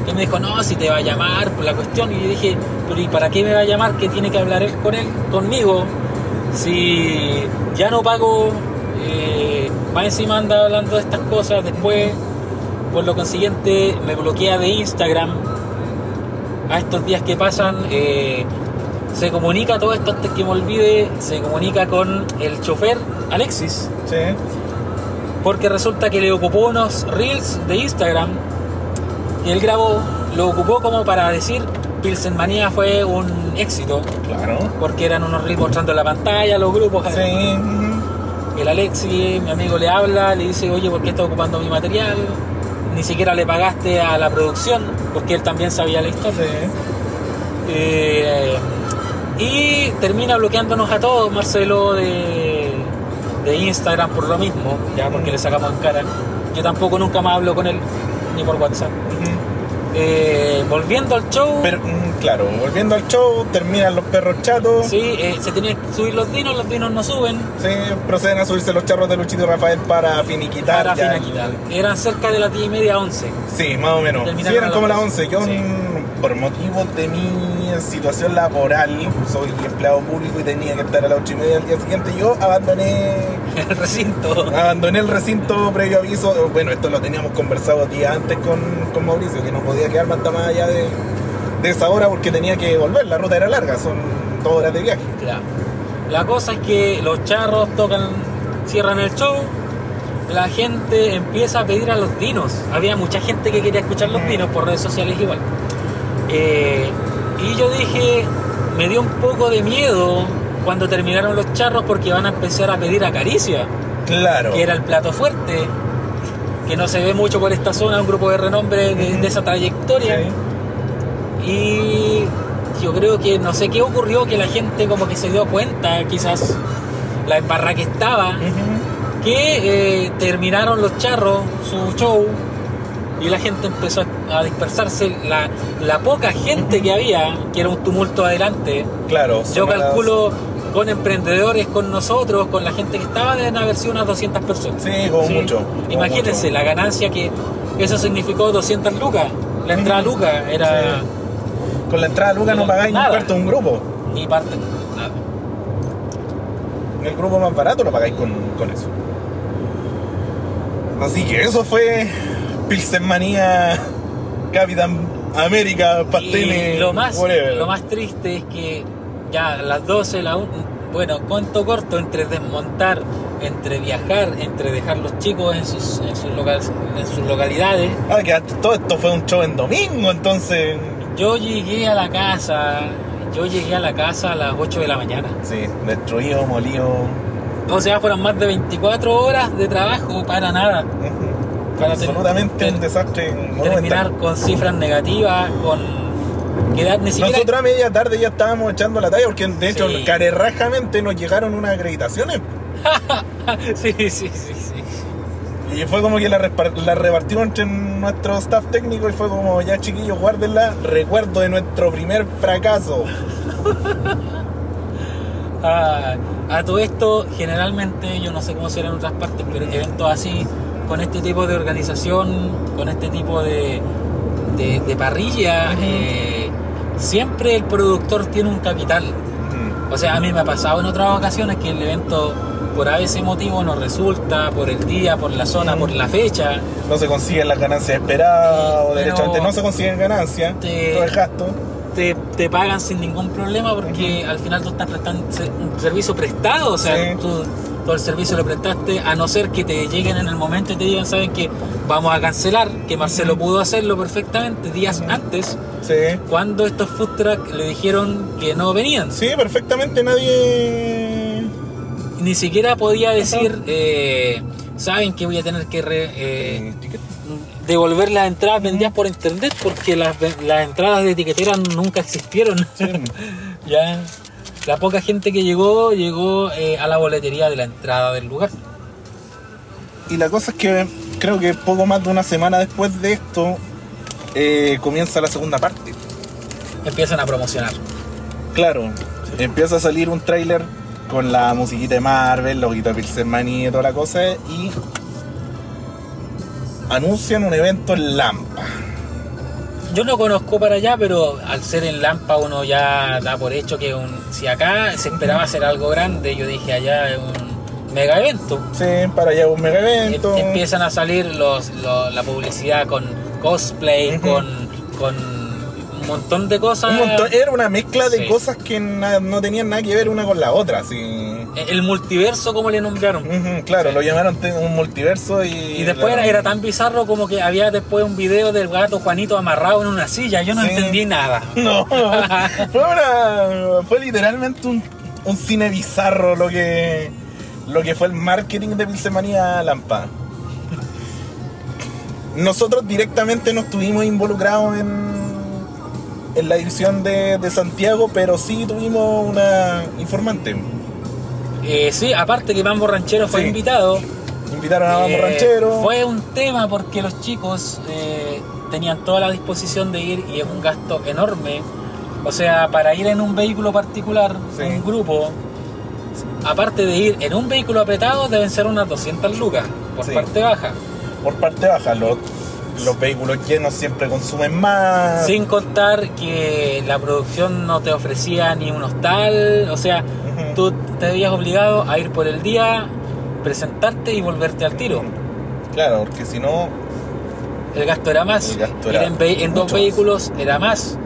Que me dijo, no, si te va a llamar por la cuestión. Y yo dije, pero ¿y para qué me va a llamar? Que tiene que hablar él con él, conmigo. Si ya no pago, eh, más encima anda hablando de estas cosas después. Por lo consiguiente, me bloquea de Instagram. A estos días que pasan, eh, se comunica todo esto antes que me olvide. Se comunica con el chofer Alexis.
Sí.
Porque resulta que le ocupó unos reels de Instagram que él grabó, lo ocupó como para decir Pilsen Manía fue un éxito,
Claro.
porque eran unos reels mostrando la pantalla, los grupos.
Sí.
El Alexi, mi amigo, le habla, le dice, oye, ¿por qué estás ocupando mi material? Ni siquiera le pagaste a la producción, porque él también sabía la historia.
Sí.
Eh, y termina bloqueándonos a todos, Marcelo, de, de Instagram por lo mismo, ya porque le sacamos en cara. Yo tampoco nunca más hablo con él, ni por WhatsApp. Eh, volviendo al show,
Pero, mm, claro, volviendo al show, terminan los perros chatos.
sí, eh, se tenían que subir los dinos, los dinos no suben
Sí, proceden a subirse los charros de Luchito y Rafael para finiquitar.
para finiquitar. Eran cerca de las 10 y media, 11.
Sí, más o menos.
Terminaron
Sí, eran como
las
las 11. Yo,
Sí.
mm, por motivos de mi situación laboral, soy empleado público y tenía que estar a las 8 y media del día siguiente. Yo abandoné,
El recinto.
abandoné el recinto previo aviso. Bueno, esto lo teníamos conversado días antes con, con Mauricio, que no podía quedarme hasta más allá de, de esa hora porque tenía que volver. La ruta era larga, son dos horas de viaje.
Ya. La cosa es que los charros tocan, cierran el show, la gente empieza a pedir a los dinos. Había mucha gente que quería escuchar los dinos por redes sociales igual. Eh, y yo dije, me dio un poco de miedo cuando terminaron los charros porque van a empezar a pedir acaricia,
Claro.
que era el plato fuerte, que no se ve mucho por esta zona, un grupo de renombre de, de esa trayectoria.
Sí.
Y yo creo que no sé qué ocurrió, que la gente como que se dio cuenta, quizás la embarra que estaba, que eh, terminaron los charros, su show, y la gente empezó a dispersarse. La, la poca gente que había, que era un tumulto adelante,
Claro.
yo
las-
calculo con emprendedores, con nosotros, con la gente que estaba, deben haber sido unas 200 personas.
Sí, como mucho.
Imagínense
mucho.
la ganancia que eso significó 200 lucas. La entrada
Ujú.
lucas era
Sí. Con la entrada Lucas no pagáis ni cuarto de un grupo.
ni parte. Nada.
El grupo más barato lo pagáis con, con eso. Así que eso fue Pilsenmanía, Capitán América, Pasteles.
Y lo más,
whatever.
lo más triste es que ya a las 12, la un- bueno, cuento corto entre desmontar, entre viajar, entre dejar los chicos en sus, en sus, local- en sus localidades.
Ah, que todo esto fue un show en domingo, entonces.
Yo llegué a la casa, yo llegué a la casa a las 8 de la mañana.
Sí, destruido, molido.
O sea, fueron más de 24 horas de trabajo para nada.
Ujú. Absolutamente un desastre.
Terminar con cifras negativas, con quedar ni siquiera...
Nosotros a media tarde ya estábamos echando la talla porque de hecho
Sí.
carerrajamente nos llegaron unas acreditaciones
sí, sí, sí, sí.
y fue como que la, la repartimos entre nuestro staff técnico y fue como ya chiquillos guárdenla, recuerdo de nuestro primer fracaso.
Ah, a todo esto, generalmente, yo no sé cómo será en otras partes, pero eventos así, con este tipo de organización, con este tipo de, de, de parrilla, eh, siempre el productor tiene un capital. O sea, a mí me ha pasado en otras ocasiones que el evento, por a ese motivo, no resulta, por el día, por la zona, por la fecha.
No se consiguen las ganancias esperadas o
Pero-
derechamente no se consiguen ganancias,
Te-
todo el gasto.
te, te pagan sin ningún problema porque al final tú estás prestando un servicio prestado, o sea,
Sí.
tú todo el servicio lo prestaste, a no ser que te lleguen en el momento y te digan, saben que vamos a cancelar, que Marcelo pudo hacerlo perfectamente días antes,
Sí.
cuando estos food truck le dijeron que no venían.
Sí, perfectamente nadie.
Ni siquiera podía decir, eh, saben que voy a tener que re- eh, devolver las entradas vendidas por internet porque las, las entradas de etiquetera nunca existieron. ya la poca gente que llegó llegó eh, a la boletería de la entrada del lugar.
Y la cosa es que creo que poco más de una semana después de esto eh, comienza la segunda parte.
Empiezan a promocionar.
Claro, empieza a salir un tráiler con la musiquita de Marvel, loguito de Pilsenmani y toda la cosa y anuncian un evento en Lampa.
Yo no conozco para allá, pero al ser en Lampa uno ya da por hecho que un, si acá se esperaba hacer algo grande, yo dije allá es un mega evento.
Sí, para allá un mega evento.
Em- Empiezan a salir los, lo- la publicidad con cosplay, con, con un montón de cosas.
Un montón- era una mezcla de
Sí.
cosas que no tenían nada que ver una con la otra. Sí.
El multiverso, como le nombraron.
Claro, lo llamaron un multiverso y.
Y después era, tan bizarro como que había después un video del gato Juanito amarrado en una silla. Yo no
Sí.
entendí nada.
No, fue, una- fue literalmente un, un cine bizarro lo que lo que fue el marketing de Pilsemanía Lampa. Nosotros directamente no estuvimos involucrados en, en la edición de, de Santiago, pero sí tuvimos una informante.
Eh, sí, aparte que Mambo Ranchero fue
Sí.
invitado,
Invitaron a Vamos
Eh,
Ranchero.
Fue un tema porque los chicos eh, tenían toda la disposición de ir y es un gasto enorme. O sea, para ir en un vehículo particular,
Sí.
un grupo, aparte de ir en un vehículo apretado, deben ser unas 200 lucas por
Sí.
parte baja.
Por parte baja, los, los vehículos llenos siempre consumen más.
Sin contar que la producción no te ofrecía ni un hostal, o sea. Tú te veías obligado a ir por el día, presentarte y volverte al tiro.
Claro, porque si no.
El gasto era más.
Gasto
ir
era
en, ve- en dos vehículos era más.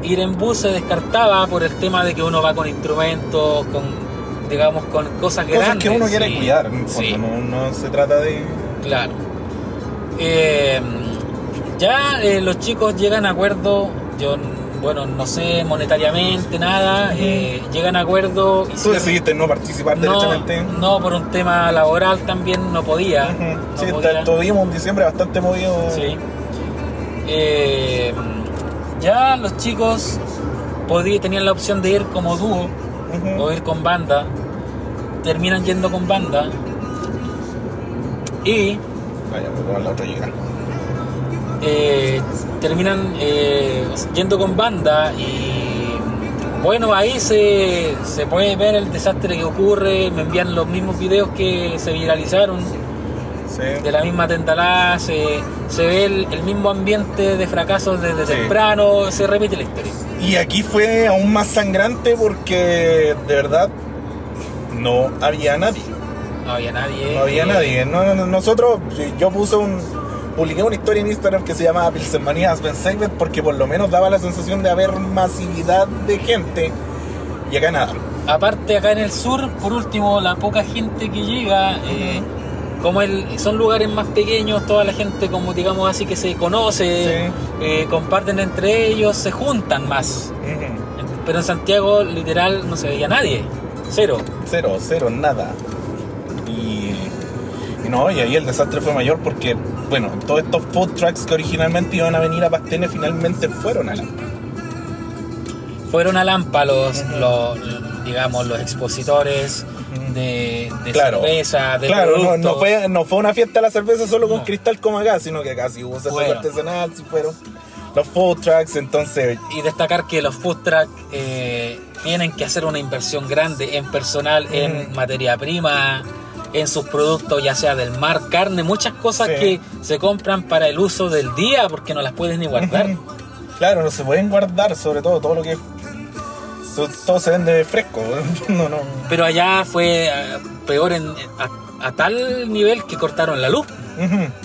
mm,
Ir en bus se descartaba por el tema de que uno va con instrumentos, con digamos con cosas
Cosas
grandes.
que uno quiere
sí,
cuidar, en el
sí.
no se trata de.
Claro. Eh, ya eh, los chicos llegan a acuerdo, yo bueno, no sé monetariamente nada, eh, llegan a acuerdo y
Tú decidiste no participar
no,
derechamente.
no, por un tema laboral también no podía.
Ujú.
no
sí,
podía.
tuvimos un diciembre bastante movido.
Sí. Eh, ya los chicos podí- tenían la opción de ir como dúo o ir con banda. Terminan yendo con banda. Y
Vaya, pues, la otra llega.
Eh, terminan eh, yendo con banda y bueno, ahí se, se puede ver el desastre que ocurre, me envían los mismos videos que se viralizaron
Sí.
de la misma tentalá, se, se ve el, el mismo ambiente de fracasos desde
Sí.
temprano, se repite la historia.
Y aquí fue aún más sangrante porque de verdad no había nadie.
No había nadie.
No había nadie. No, no, no, nosotros, yo puse un. Publiqué una historia en Instagram que se llamaba Pilsenmanía Saved porque por lo menos daba la sensación de haber masividad de gente. Y acá nada.
Aparte acá en el sur, por último, la poca gente que llega, eh, como el, son lugares más pequeños, toda la gente como digamos así que se conoce, eh, comparten entre ellos, se juntan más.
Ujú.
Pero en Santiago literal no se veía nadie, cero.
Cero, cero, nada. Y, y no, y ahí el desastre fue mayor porque, bueno, todos estos food trucks que originalmente iban a venir a Pastene finalmente fueron a la.
Fueron a Lampa los, digamos, los expositores de, de
Claro.
cerveza, de
Claro, no, no fue, no fue una fiesta de la cerveza solo con
No.
cristal como acá, sino que acá sí hubo cerveza
Fueron.
artesanal, sí fueron los food trucks, entonces
Y destacar que los food truck eh, tienen que hacer una inversión grande en personal, en materia prima, en sus productos, ya sea del mar, carne, muchas cosas
Sí.
que se compran para el uso del día porque no las puedes ni guardar.
Claro, no se pueden guardar, sobre todo todo lo que todo se vende fresco. No, no.
Pero allá fue eh, peor en, a, a tal nivel que cortaron la luz.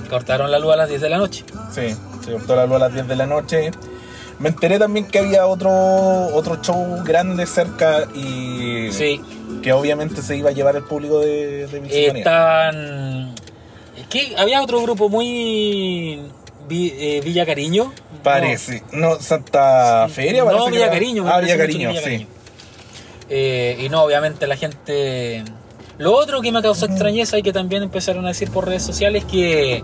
Cortaron la luz a las 10 de la noche.
Sí, se cortó la luz a las 10 de la noche. Me enteré también que había otro otro show grande cerca y
Sí,
que obviamente se iba a llevar el público de, de
estaban... Es que había otro grupo muy... Vi- eh, Villa Cariño.
Parece. No, Santa Feria parece
No, Villa
era.
Cariño.
Ah, Villa Cariño,
Villa
sí.
Cariño. Eh, y no, obviamente la gente... Lo otro que me causó extrañeza y que también empezaron a decir por redes sociales que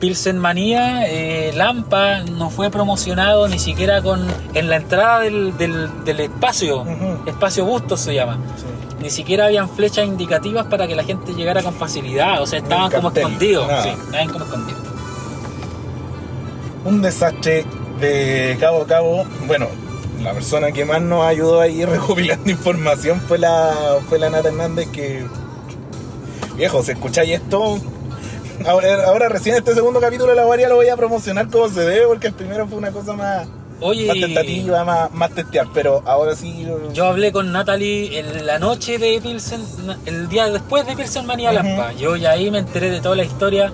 Pilsen Manía, eh, Lampa, no fue promocionado ni siquiera con en la entrada del, del- del espacio, espacio Bustos se llama.
Sí.
Ni siquiera habían flechas indicativas para que la gente llegara con facilidad, o sea, estaban como escondidos.
nada.
Sí, estaban como escondidos.
Un desastre de cabo a cabo. Bueno, la persona que más nos ayudó ahí recopilando información fue la, fue la Nata Hernández que... Viejo, si escucháis esto... Ahora, ahora recién este segundo capítulo de la guardia lo voy a promocionar como se debe porque el primero fue una cosa más,
Oye,
más tentativa, más, más testear, pero ahora sí...
Yo hablé con Natalie en la noche de Pilsen, el día después de Pilsen Manía
Ujú.
Lampa. Yo ya ahí me enteré de toda la historia.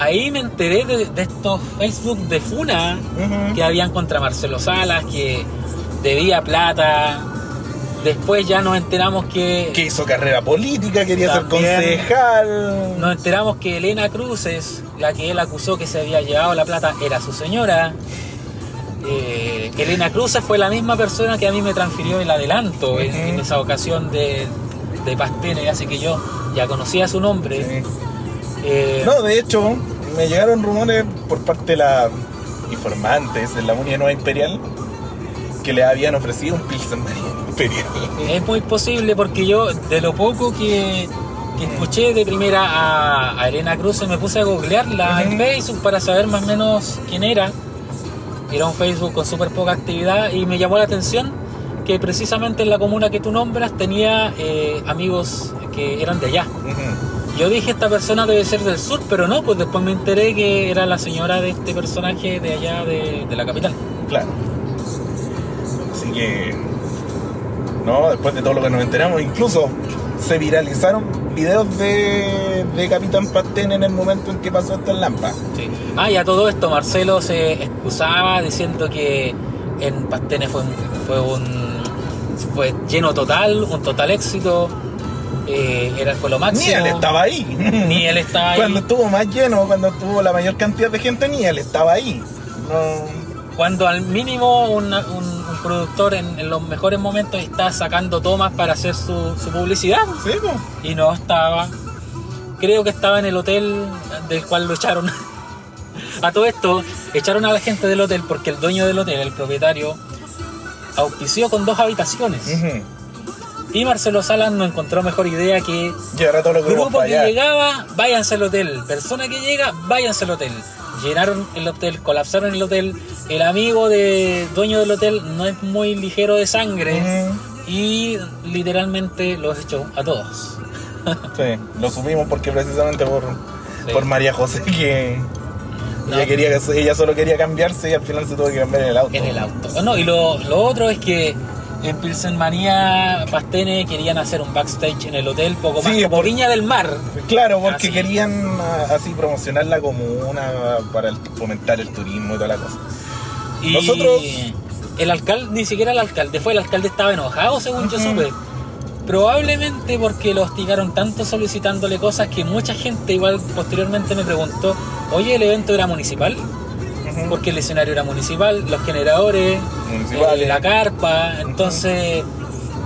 Ahí me enteré de, de estos Facebook de Funa
Ujú.
que habían contra Marcelo Salas, que debía plata. Después ya nos enteramos que,
que hizo carrera política, quería ser concejal.
nos enteramos que Elena Cruces, la que él acusó que se había llevado la plata, era su señora. Eh, que Elena Cruces fue la misma persona que a mí me transfirió el adelanto en, esa ocasión de, de Pastene, así que yo ya conocía su nombre.
Sí.
Eh,
No, de hecho, me llegaron rumores por parte de la informantes de la Unión Nueva Imperial que le habían ofrecido un Pilsen Imperial.
Es muy posible porque yo, de lo poco que, que escuché de primera a, Elena Cruz me puse a googlearla en. Facebook para saber más o menos quién era. Era un Facebook con súper poca actividad y me llamó la atención que precisamente en la comuna que tú nombras tenía eh, amigos que eran de allá. Yo dije, esta persona debe ser del sur, pero no, pues después me enteré que era la señora de este personaje de allá de, de la capital.
Claro. Así que. No, después de todo lo que nos enteramos, incluso se viralizaron videos de, de Capitán Pastén en el momento en que pasó esto en Lampa.
Sí. Ah, y a todo esto Marcelo se excusaba diciendo que en Pastene fue un, fue un fue lleno total, un total éxito, eh, era fue lo
Ni
máximo.
él estaba ahí.
Ni él estaba ahí.
Cuando estuvo más lleno, cuando estuvo la mayor cantidad de gente, ni él estaba ahí. No.
Cuando al mínimo una- un productor en, en los mejores momentos está sacando tomas para hacer su, su publicidad
Sí, pues.
y no estaba. Creo que estaba en el hotel del cual lo echaron. A todo esto, echaron a la gente del hotel porque el dueño del hotel, el propietario, auspició con dos habitaciones.
Ujú.
Y Marcelo Salas no encontró mejor idea que
los grupos
grupo que
allá.
llegaba, váyanse al hotel. Persona que llega, váyanse al hotel. Llenaron el hotel, colapsaron el hotel. El amigo de dueño del hotel no es muy ligero de sangre y literalmente los echó a todos.
Sí, lo subimos porque precisamente por,
Sí.
por María José que
No.
ella, quería, que- ella solo quería cambiarse y al final se tuvo que cambiar en el auto.
en el auto. Bueno, y lo, lo otro es que en Pilsen Manía Pastene querían hacer un backstage en el hotel, poco más
Sí,
como
por-
Viña del Mar.
Claro, porque
Así.
querían ah, así promocionar la comuna para el- fomentar el turismo y toda la cosa.
Y
Nosotros-
el alcalde, ni siquiera el alcalde fue, el alcalde estaba enojado según yo supe. Probablemente porque lo hostigaron tanto solicitándole cosas que mucha gente igual posteriormente me preguntó, oye, el evento era municipal, porque el escenario era municipal, los generadores, eh, la carpa, entonces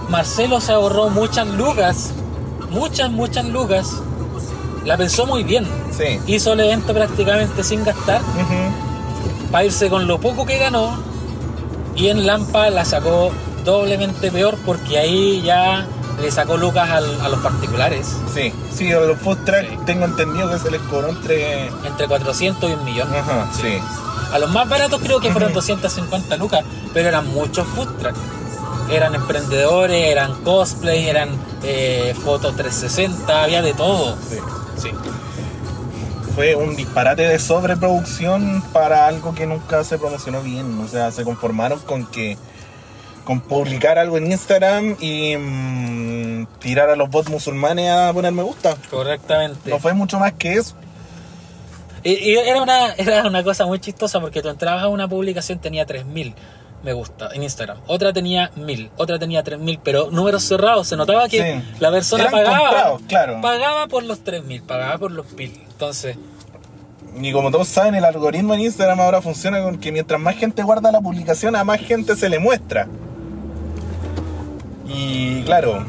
Marcelo se ahorró muchas lucas, muchas, muchas lucas, la pensó muy bien,
Sí.
hizo el evento prácticamente sin gastar. Para irse con lo poco que ganó y en Lampa la sacó doblemente peor porque ahí ya le sacó lucas al- a los particulares
Sí, sí, a los food truck
Sí.
tengo entendido que se les cobró entre.
entre 400 y un millón
Ajá, sí.
a los más baratos creo que fueron
Ujú.
250 lucas pero eran muchos food truck eran emprendedores eran cosplay eran eh, fotos 360 había de todo
sí.
sí.
Fue un disparate de sobreproducción para algo que nunca se promocionó bien. O sea, se conformaron con que. con publicar algo en Instagram y mm, tirar a los bots musulmanes a poner me gusta.
correctamente
No fue mucho más que eso.
Y, y era, una, era una cosa muy chistosa porque tú entrabas a una publicación, tenía 3000 me gusta en Instagram, otra tenía 1000, otra tenía 3000, pero números cerrados, se notaba que
Sí.
la persona
Eran
pagaba,
claro.
pagaba por los 3000, pagaba por los 1000. Entonces,
Y como todos saben, el algoritmo en Instagram ahora funciona con que mientras más gente guarda la publicación, a más gente se le muestra. Y claro,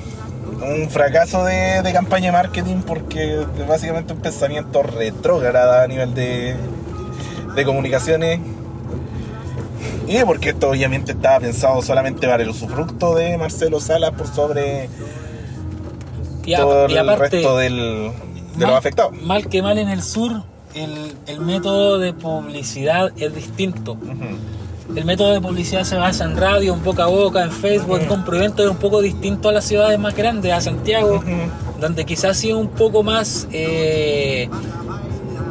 un fracaso de, de campaña de marketing porque es básicamente un pensamiento retrógrado a nivel de, de comunicaciones. Y porque esto obviamente estaba pensado solamente para el usufructo de Marcelo Salas por sobre
y, a-
todo
y
el
aparte,
resto del, de
mal,
los afectados.
mal que mal en el sur, el, el método de publicidad es distinto. El método de publicidad se basa en radio, en boca a boca, en Facebook, y venta, es un poco distinto a las ciudades más grandes, a Santiago. Donde quizás sí un poco más, eh,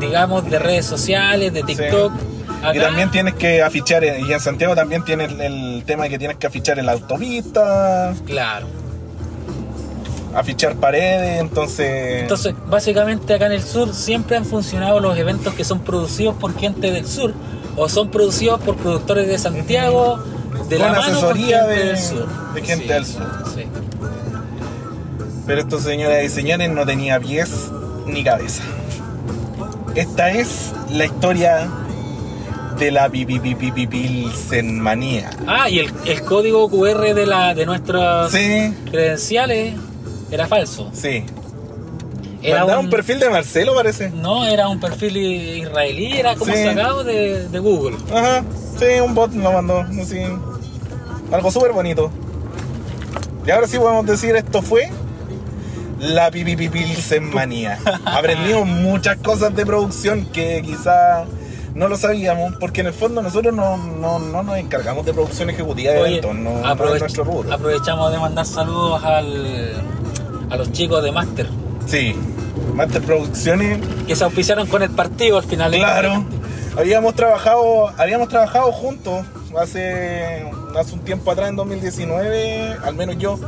digamos, de redes sociales, de TikTok. Acá-
también tienes que afichar, en- y en Santiago también tienes el, tema de que tienes que afichar en la autopista,
Claro.
afichar paredes, entonces...
Entonces, básicamente acá en el sur siempre han funcionado los eventos que son producidos por gente del sur o son producidos por productores de Santiago, de la
Con
mano con
asesoría
gente
de-
del sur.
de gente
Sí,
del sur.
sí.
Pero esto, señoras y señores, no tenía pies ni cabeza. Esta es la historia de la Pilsenmanía.
Ah, y el, el código QR de, la, de nuestras
Sí,
credenciales era falso.
sí.
Era
un... perfil de Marcelo, parece.
No, era un perfil israelí, era como
Sí.
sacado de, de Google.
Ajá, sí, un bot lo mandó, así. Algo súper bonito. Y ahora sí podemos decir, esto fue la Pipi Pilsen manía. Aprendimos muchas cosas de producción que quizá no lo sabíamos, porque en el fondo nosotros no, no, no nos encargamos de producción ejecutiva de
Oye,
eventos, no, no es nuestro rubro.
aprovechamos de mandar saludos al, a los chicos de Master
Sí, Master Producciones,
que se auspiciaron con el partido al final.
claro. Habíamos trabajado, habíamos trabajado juntos hace, hace un tiempo atrás, en 2019, al menos yo.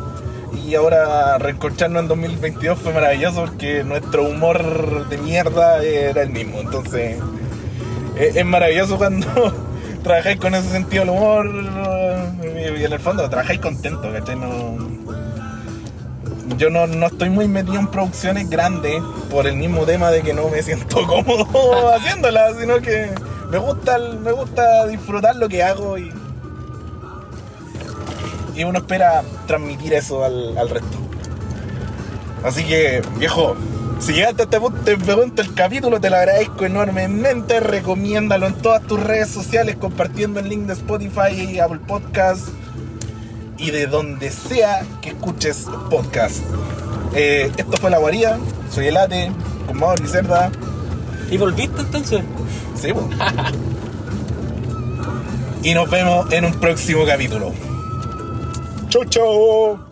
Y ahora reenconcharnos en 2022 fue maravilloso porque nuestro humor de mierda era el mismo. Entonces, es, es maravilloso cuando trabajáis con ese sentido del humor y en el fondo trabajáis contento, ¿cachai? No, yo no, no estoy muy metido en producciones grandes por el mismo tema de que no me siento cómodo haciéndolas, sino que me gusta, me gusta disfrutar lo que hago y, y uno espera transmitir eso al, al resto. Así que, viejo, si llegaste a este punto te pregunto el capítulo, te lo agradezco enormemente. Recomiéndalo en todas tus redes sociales, compartiendo el link de Spotify, Apple Podcast y de donde sea que escuches podcast. Eh, esto fue La Guarida, soy el Ate, con Mauro y Cerda.
¿Y volviste entonces?
Sí, po. y nos vemos en un próximo capítulo. Chau, chau.